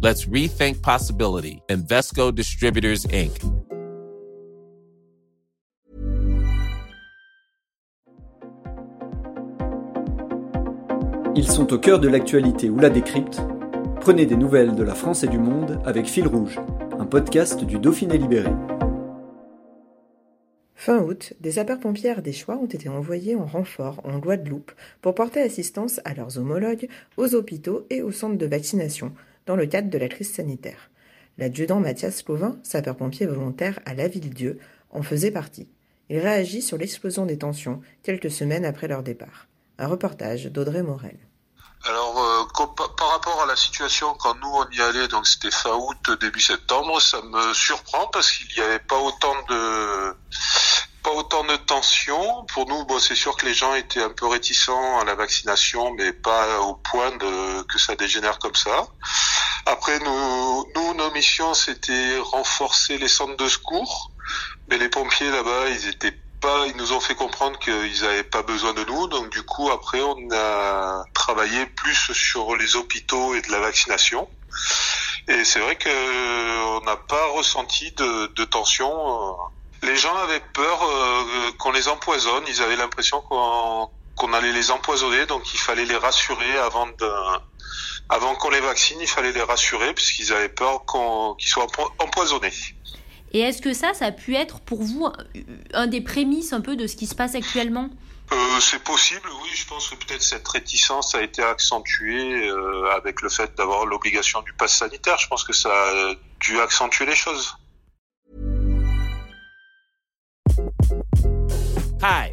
Let's rethink possibility. Invesco Distributors, Inc. Ils sont au cœur de l'actualité ou la décrypte. Prenez des nouvelles de la France et du monde avec Fil Rouge, un podcast du Dauphiné Libéré. Fin août, des sapeurs-pompiers des Choix ont été envoyés en renfort en Guadeloupe pour porter assistance à leurs homologues aux hôpitaux et aux centres de vaccination dans le cadre de la crise sanitaire. L'adjudant Mathias Clovin, sapeur-pompier volontaire à La Ville-Dieu, en faisait partie. Il réagit sur l'explosion des tensions quelques semaines après leur départ. Un reportage d'Audrey Morel. Alors, euh, par rapport à la situation quand nous on y allait, donc c'était fin août, début septembre, ça me surprend parce qu'il n'y avait pas autant de pas autant de tensions. Pour nous, c'est sûr que les gens étaient un peu réticents à la vaccination, mais pas au point que ça dégénère comme ça. Après, nous, nous nos missions, c'était renforcer les centres de secours, mais les pompiers là-bas, ils étaient pas, ils nous ont fait comprendre qu'ils n'avaient pas besoin de nous. Donc du coup, après, on a travaillé plus sur les hôpitaux et de la vaccination. Et c'est vrai que on n'a pas ressenti de, de, tension. Les gens avaient peur euh, qu'on les empoisonne. Ils avaient l'impression qu'on allait les empoisonner, donc il fallait les rassurer avant de, avant qu'on les vaccine. Il fallait les rassurer puisqu'ils avaient peur qu'on, qu'ils soient empoisonnés. Et est-ce que ça, ça a pu être pour vous un des prémices un peu de ce qui se passe actuellement? Euh, c'est possible, oui. Je pense que peut-être cette réticence a été accentuée euh, avec le fait d'avoir l'obligation du pass sanitaire. Je pense que ça a dû accentuer les choses. Hi,